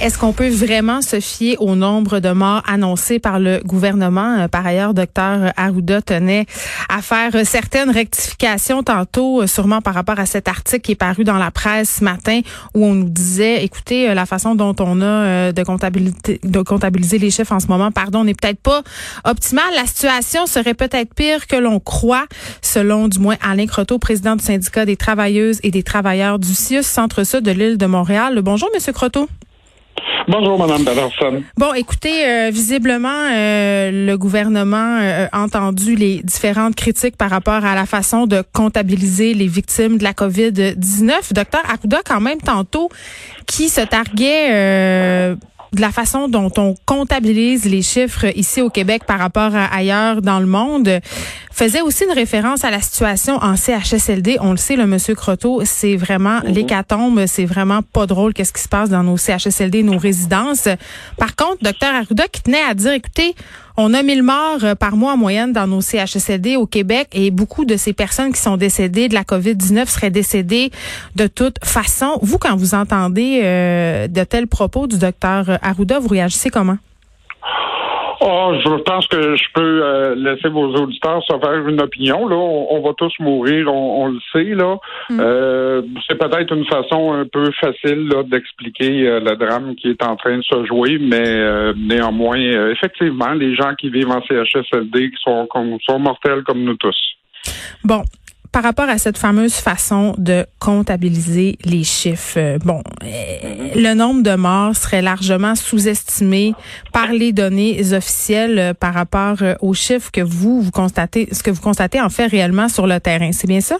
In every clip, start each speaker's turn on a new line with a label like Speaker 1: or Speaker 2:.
Speaker 1: Est-ce qu'on peut vraiment se fier au nombre de morts annoncés par le gouvernement? Euh, par ailleurs, docteur Arruda tenait à faire certaines rectifications tantôt, euh, sûrement par rapport à cet article qui est paru dans la presse ce matin où on nous disait, écoutez, euh, la façon dont on a de, comptabiliser les chiffres en ce moment, pardon, n'est peut-être pas optimale. La situation serait peut-être pire que l'on croit, selon du moins Alain Croteau, président du syndicat des travailleuses et des travailleurs du CIUS, Centre-Sud de l'île de Montréal. Bonjour, Monsieur Croteau.
Speaker 2: Bonjour, Madame Bellerson.
Speaker 1: Bon, écoutez, euh, visiblement, euh, le gouvernement euh, a entendu les différentes critiques par rapport à la façon de comptabiliser les victimes de la COVID-19. Docteur Arruda, quand même, tantôt, qui se targuait de la façon dont on comptabilise les chiffres ici au Québec par rapport à ailleurs dans le monde faisait aussi une référence à la situation en CHSLD. On le sait, le monsieur Croteau, c'est vraiment mhm. l'hécatombe, c'est vraiment pas drôle qu'est-ce qui se passe dans nos CHSLD, nos résidences. Par contre, docteur Arruda qui tenait à dire, écoutez, on a 1000 morts euh, par mois en moyenne dans nos CHSLD au Québec et beaucoup de ces personnes qui sont décédées de la COVID-19 seraient décédées de toute façon. Vous, quand vous entendez euh, de tels propos du docteur Arruda, vous réagissez comment?
Speaker 2: Oh, je pense que je peux euh, laisser vos auditeurs se faire une opinion. Là, on, va tous mourir, on, le sait. Là, mm. euh, c'est peut-être une façon un peu facile d'expliquer euh, le drame qui est en train de se jouer, mais néanmoins, effectivement, les gens qui vivent en CHSLD qui sont, sont mortels comme nous tous.
Speaker 1: Bon, par rapport à cette fameuse façon de comptabiliser les chiffres, euh, bon, euh, le nombre de morts serait largement sous-estimé par les données officielles euh, par rapport aux chiffres que vous vous constatez, ce que vous constatez en fait réellement sur le terrain. C'est bien ça?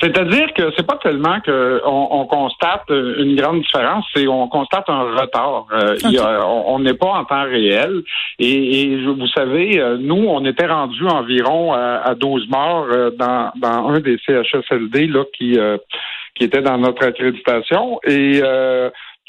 Speaker 2: C'est-à-dire que c'est pas tellement qu'on on constate une grande différence, c'est on constate un retard. Euh, on n'est pas en temps réel. Et, vous savez, euh, nous, on était rendu environ à, 12 morts euh, dans, dans un des CHSLD là qui qui était dans notre accréditation. Et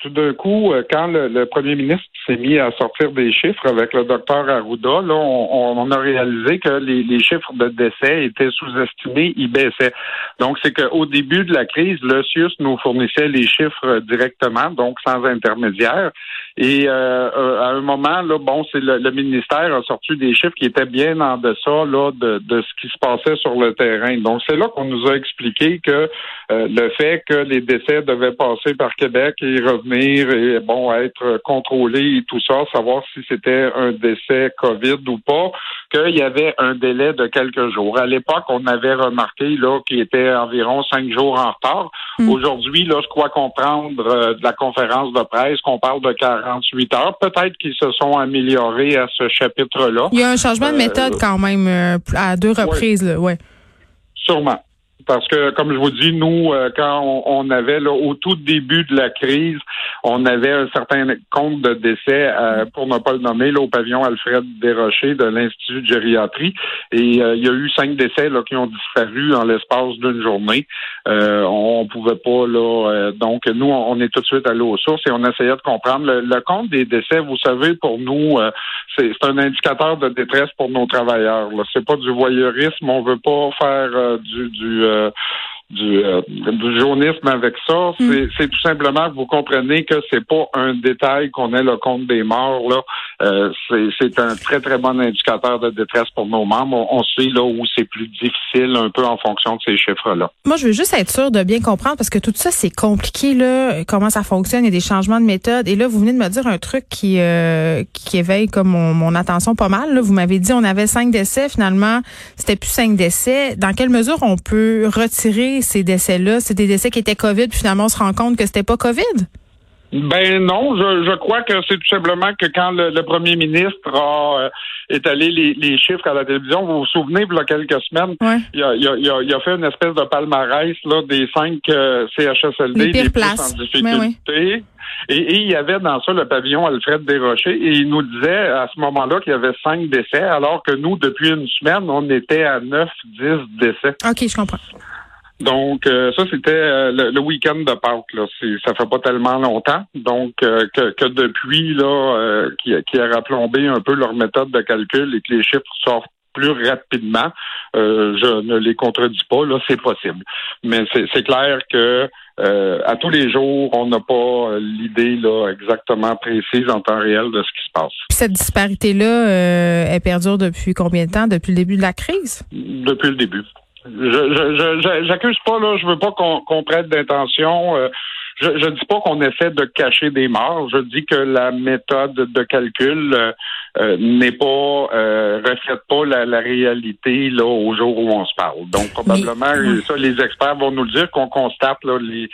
Speaker 2: tout d'un coup, euh, quand le, premier ministre s'est mis à sortir des chiffres avec le docteur Arruda, là, on, a réalisé que les, chiffres de décès étaient sous-estimés, ils baissaient. Donc, c'est qu'au début de la crise, le CIUS nous fournissait les chiffres directement, donc sans intermédiaire. Et euh, euh, à un moment, là, bon, c'est le, ministère a sorti des chiffres qui étaient bien en deçà là, de, de ce qui se passait sur le terrain. Donc, c'est là qu'on nous a expliqué que le fait que les décès devaient passer par Québec et revenir et bon être contrôlé et tout ça, savoir si c'était un décès COVID ou pas, qu'il y avait un délai de quelques jours. À l'époque, on avait remarqué là qu'il était environ cinq jours en retard. Hmm. Aujourd'hui, là, je crois comprendre euh, de la conférence de presse qu'on parle de 48 heures. Peut-être qu'ils se sont améliorés à ce chapitre-là.
Speaker 1: Il y a un changement de méthode euh, quand même euh, à deux reprises, là, ouais.
Speaker 2: Sûrement. Parce que, comme je vous dis, nous, euh, quand on, avait, là, au tout début de la crise, on avait un certain compte de décès, euh, pour ne pas le nommer, là, au pavillon Alfred Desrochers de l'Institut de gériatrie. Et euh, il y a eu cinq décès là, qui ont disparu en l'espace d'une journée. on pouvait pas, là. donc, nous, on est tout de suite allé aux sources et on essayait de comprendre. Le, compte des décès, vous savez, pour nous, c'est un indicateur de détresse pour nos travailleurs. C'est pas du voyeurisme. On veut pas faire du, du euh, du, euh, du jaunisme avec ça. Mm. C'est tout simplement que vous comprenez que c'est pas un détail qu'on ait le compte des morts. Là. Euh, c'est un très, très bon indicateur de détresse pour nos membres. On, sait là où c'est plus difficile un peu en fonction de ces chiffres-là.
Speaker 1: Moi, je veux juste être sûr de bien comprendre parce que tout ça, c'est compliqué, là, comment ça fonctionne, il y a des changements de méthode. Et là, vous venez de me dire un truc qui, euh, qui éveille comme mon, attention pas mal. Là. Vous m'avez dit on avait cinq décès, finalement, c'était plus cinq décès. Dans quelle mesure on peut retirer ces décès-là? C'est des décès qui étaient COVID, puis finalement, on se rend compte que c'était pas COVID?
Speaker 2: Ben non, je, je crois que c'est tout simplement que quand le, premier ministre a euh, étalé les, les, chiffres à la télévision, vous vous souvenez, il y a quelques semaines, il, a, il, a, il, a, fait une espèce de palmarès là, des cinq euh, CHSLD
Speaker 1: les, plus en
Speaker 2: difficulté. Et, il y avait dans ça le pavillon Alfred Desrochers et il nous disait à ce moment-là qu'il y avait cinq décès, alors que nous, depuis une semaine, on était à neuf, dix décès.
Speaker 1: OK, je comprends.
Speaker 2: Donc, euh, ça, c'était euh, le, week-end de Pâques. Là. Ça fait pas tellement longtemps. Donc, euh, que, que, depuis, là, qui, qui a rapplombé un peu leur méthode de calcul et que les chiffres sortent plus rapidement, je ne les contredis pas, là, c'est possible. Mais c'est clair que à tous les jours, on n'a pas l'idée là exactement précise en temps réel de ce qui se passe.
Speaker 1: cette disparité-là, elle perdure depuis combien de temps? Depuis le début de la crise?
Speaker 2: Depuis le début. Je j'accuse pas là, je veux pas qu'on prête d'intention. je ne dis pas qu'on essaie de cacher des morts. Je dis que la méthode de calcul euh, n'est pas euh, reflète pas la, réalité là au jour où on se parle. Donc probablement ça les experts vont nous le dire qu'on constate là les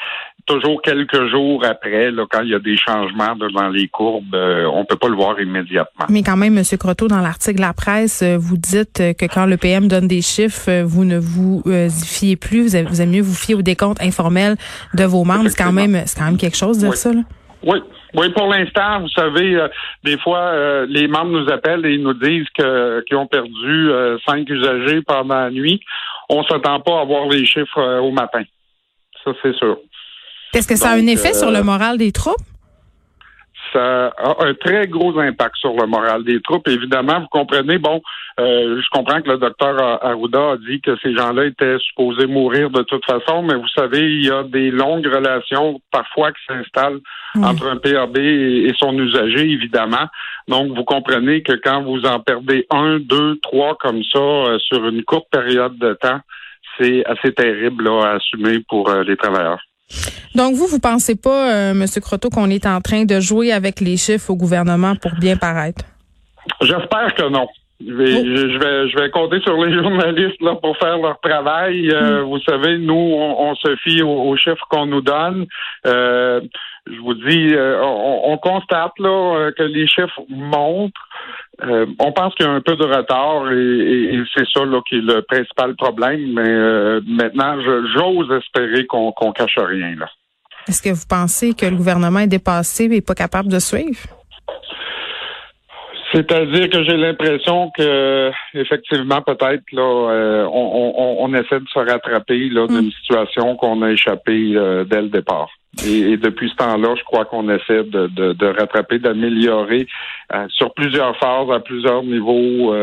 Speaker 2: toujours quelques jours après là quand il y a des changements dans les courbes, euh, on peut pas le voir immédiatement.
Speaker 1: Mais quand même monsieur Croteau dans l'article de la presse, vous dites que quand le PM donne des chiffres, vous ne vous y fiez plus, vous, vous aimez mieux vous fier aux décomptes informels de vos membres, c'est quand même c'est quand même quelque chose de dire ça là.
Speaker 2: Oui, oui, pour l'instant, vous savez, euh, des fois, euh, les membres nous appellent et ils nous disent que qu'ils ont perdu euh, cinq usagers pendant la nuit. On s'attend pas à voir les chiffres au matin. Ça, c'est sûr.
Speaker 1: Est-ce que ça a un effet sur le moral des troupes?
Speaker 2: ça a un très gros impact sur le moral des troupes. Évidemment, vous comprenez, bon, euh, je comprends que le docteur Arruda a dit que ces gens-là étaient supposés mourir de toute façon, mais vous savez, il y a des longues relations parfois qui s'installent entre un PAB et, son usager, évidemment. Donc, vous comprenez que quand vous en perdez un, deux, trois comme ça euh, sur une courte période de temps, c'est assez terrible à assumer pour euh, les travailleurs.
Speaker 1: Donc, vous, vous pensez pas, euh, M. Croteau, qu'on est en train de jouer avec les chiffres au gouvernement pour bien paraître?
Speaker 2: J'espère que non. Je vais, oh. je vais, je vais compter sur les journalistes là pour faire leur travail. Euh, hmm. Vous savez, nous, on, se fie aux, chiffres qu'on nous donne. Euh, je vous dis, on, constate là que les chiffres montrent. On pense qu'il y a un peu de retard et, c'est ça là qui est le principal problème. Mais maintenant, j'ose espérer qu'on cache rien là.
Speaker 1: Est-ce que vous pensez que le gouvernement est dépassé et pas capable de suivre?
Speaker 2: C'est-à-dire que j'ai l'impression que effectivement peut-être là euh, on, essaie de se rattraper là d'une mm. situation qu'on a échappé euh, dès le départ. Et, depuis ce temps-là, je crois qu'on essaie de, de, rattraper, d'améliorer euh, sur plusieurs phases, à plusieurs niveaux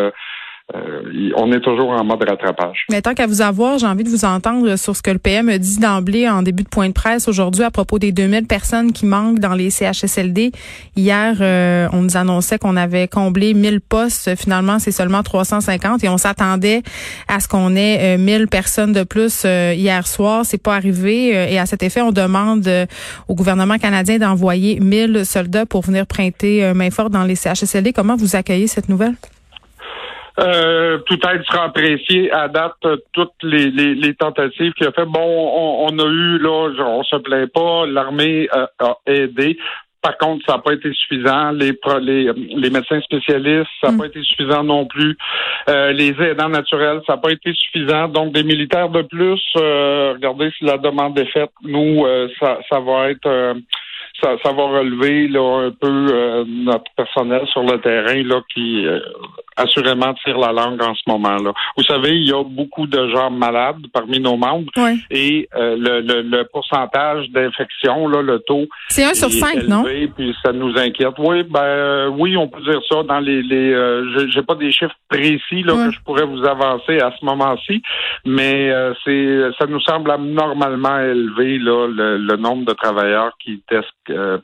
Speaker 2: euh, on est toujours en mode rattrapage.
Speaker 1: Mais tant qu'à vous avoir, j'ai envie de vous entendre sur ce que le PM a dit d'emblée en début de point de presse aujourd'hui à propos des 2000 personnes qui manquent dans les CHSLD. Hier, euh, on nous annonçait qu'on avait comblé 1000 postes. Finalement, c'est seulement 350 et on s'attendait à ce qu'on ait 1000 euh, personnes de plus hier soir. C'est pas arrivé et à cet effet, on demande au gouvernement canadien d'envoyer 1000 soldats pour venir prêter main forte dans les CHSLD. Comment vous accueillez cette nouvelle?
Speaker 2: Euh, tout être sera apprécié à date toutes les, les, tentatives qu'il a fait. Bon, on, a eu là, on se plaît pas, l'armée a, aidé. Par contre, ça n'a pas été suffisant. Les, les, les médecins spécialistes, ça n'a pas été suffisant non plus. Euh, les aidants naturels, ça n'a pas été suffisant. Donc, des militaires de plus, euh, regardez si la demande est faite. Nous, ça, ça va être ça, ça, va relever là, un peu notre personnel sur le terrain là, qui assurément tire la langue en ce moment-là. Vous savez, il y a beaucoup de gens malades parmi nos membres et euh, le, le, le, pourcentage d'infection, là, le taux,
Speaker 1: c'est un sur cinq, non?
Speaker 2: Puis ça nous inquiète. Oui, ben euh, oui, on peut dire ça. Dans les, les euh, j'ai pas des chiffres précis là que je pourrais vous avancer à ce moment-ci, mais c'est ça nous semble normalement élevé là le, le nombre de travailleurs qui testent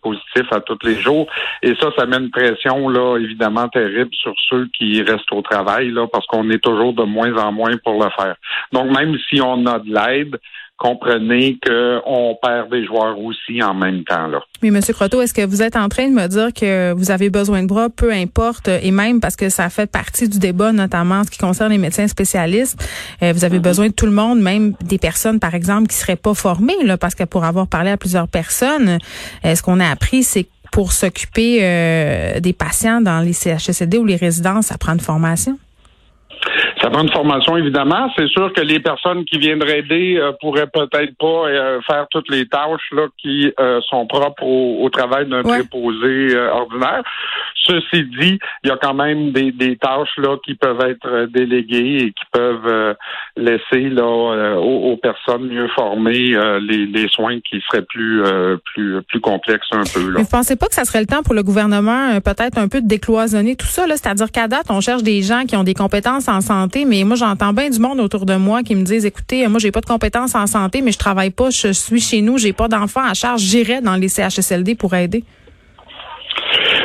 Speaker 2: positifs à tous les jours et ça, ça met une pression là évidemment terrible sur ceux qui reste au travail, là, parce qu'on est toujours de moins en moins pour le faire. Donc, même si on a de l'aide, comprenez qu'on perd des joueurs aussi en même temps. Là.
Speaker 1: Mais M. Croteau, est-ce que vous êtes en train de me dire que vous avez besoin de bras, peu importe, et même parce que ça fait partie du débat, notamment en ce qui concerne les médecins spécialistes, euh, vous avez mm-hmm. besoin de tout le monde, même des personnes, par exemple, qui seraient pas formées, là, parce que pour avoir parlé à plusieurs personnes, est-ce qu'on a appris, c'est pour s'occuper euh, des patients dans les CHSLD ou les résidences, ça prend une formation?
Speaker 2: Ça prend une formation, évidemment. C'est sûr que les personnes qui viendraient aider euh, pourraient peut-être pas euh, faire toutes les tâches là, qui sont propres au, travail d'un préposé ordinaire. ceci dit, il y a quand même des, des tâches là qui peuvent être déléguées et qui peuvent laisser là aux, personnes mieux formées les, les, soins qui seraient plus plus plus complexes un peu. Là.
Speaker 1: Vous pensez pas que ça serait le temps pour le gouvernement peut-être un peu de décloisonner tout ça là, c'est-à-dire qu'à date on cherche des gens qui ont des compétences en santé, mais moi j'entends bien du monde autour de moi qui me disent écoutez, moi j'ai pas de compétences en santé, mais je travaille pas, je suis chez nous, j'ai pas d'enfants à charge, j'irai dans les CHSLD pour aider.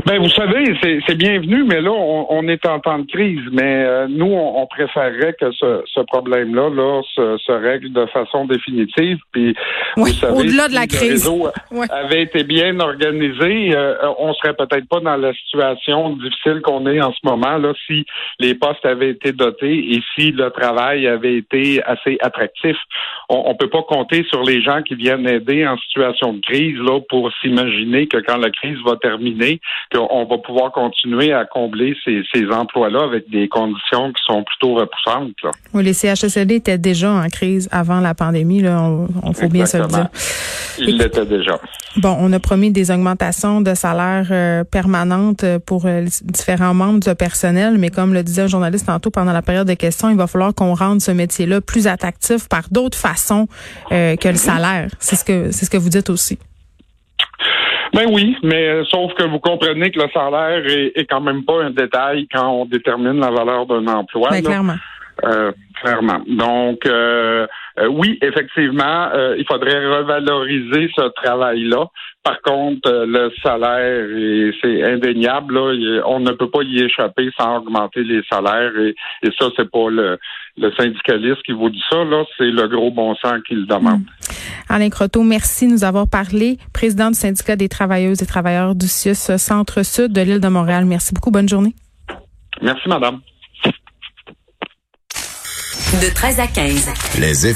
Speaker 2: Ben, vous savez, c'est bienvenu, mais là, on, est en temps de crise. Mais euh, nous, on, préférerait que ce, ce problème-là là, se, règle de façon définitive. Puis,
Speaker 1: vous savez, au-delà de la crise,
Speaker 2: le réseau avait été bien organisé, euh, on serait peut-être pas dans la situation difficile qu'on est en ce moment là si les postes avaient été dotés et si le travail avait été assez attractif. On, on peut pas compter sur les gens qui viennent aider en situation de crise là pour s'imaginer que quand la crise va terminer qu'on va pouvoir continuer à combler ces, emplois-là avec des conditions qui sont plutôt repoussantes.
Speaker 1: Oui, les CHSLD étaient déjà en crise avant la pandémie, là, on, faut bien se le dire.
Speaker 2: Ils l'étaient déjà.
Speaker 1: Bon, on a promis des augmentations de salaire euh, permanentes pour euh, différents membres du personnel, mais comme le disait un journaliste tantôt pendant la période de questions, il va falloir qu'on rende ce métier-là plus attractif par d'autres façons euh, que le salaire. C'est ce que c'est ce que vous dites aussi.
Speaker 2: Ben oui, mais euh, sauf que vous comprenez que le salaire est, est, quand même pas un détail quand on détermine la valeur d'un emploi.
Speaker 1: Ben, clairement.
Speaker 2: Euh, clairement. Donc, euh, euh oui, effectivement, euh, il faudrait revaloriser ce travail-là. Par contre, le salaire, c'est indéniable. Là, on ne peut pas y échapper sans augmenter les salaires. Et, et ça, c'est pas le, le syndicaliste qui vous dit ça. Là, c'est le gros bon sens qui le demande. Hmm.
Speaker 1: Alain Croteau, merci de nous avoir parlé. Président du syndicat des travailleuses et travailleurs du CIUS Centre-Sud de l'île de Montréal. Merci beaucoup. Bonne journée.
Speaker 2: Merci, madame.
Speaker 3: De 13 à 15. Les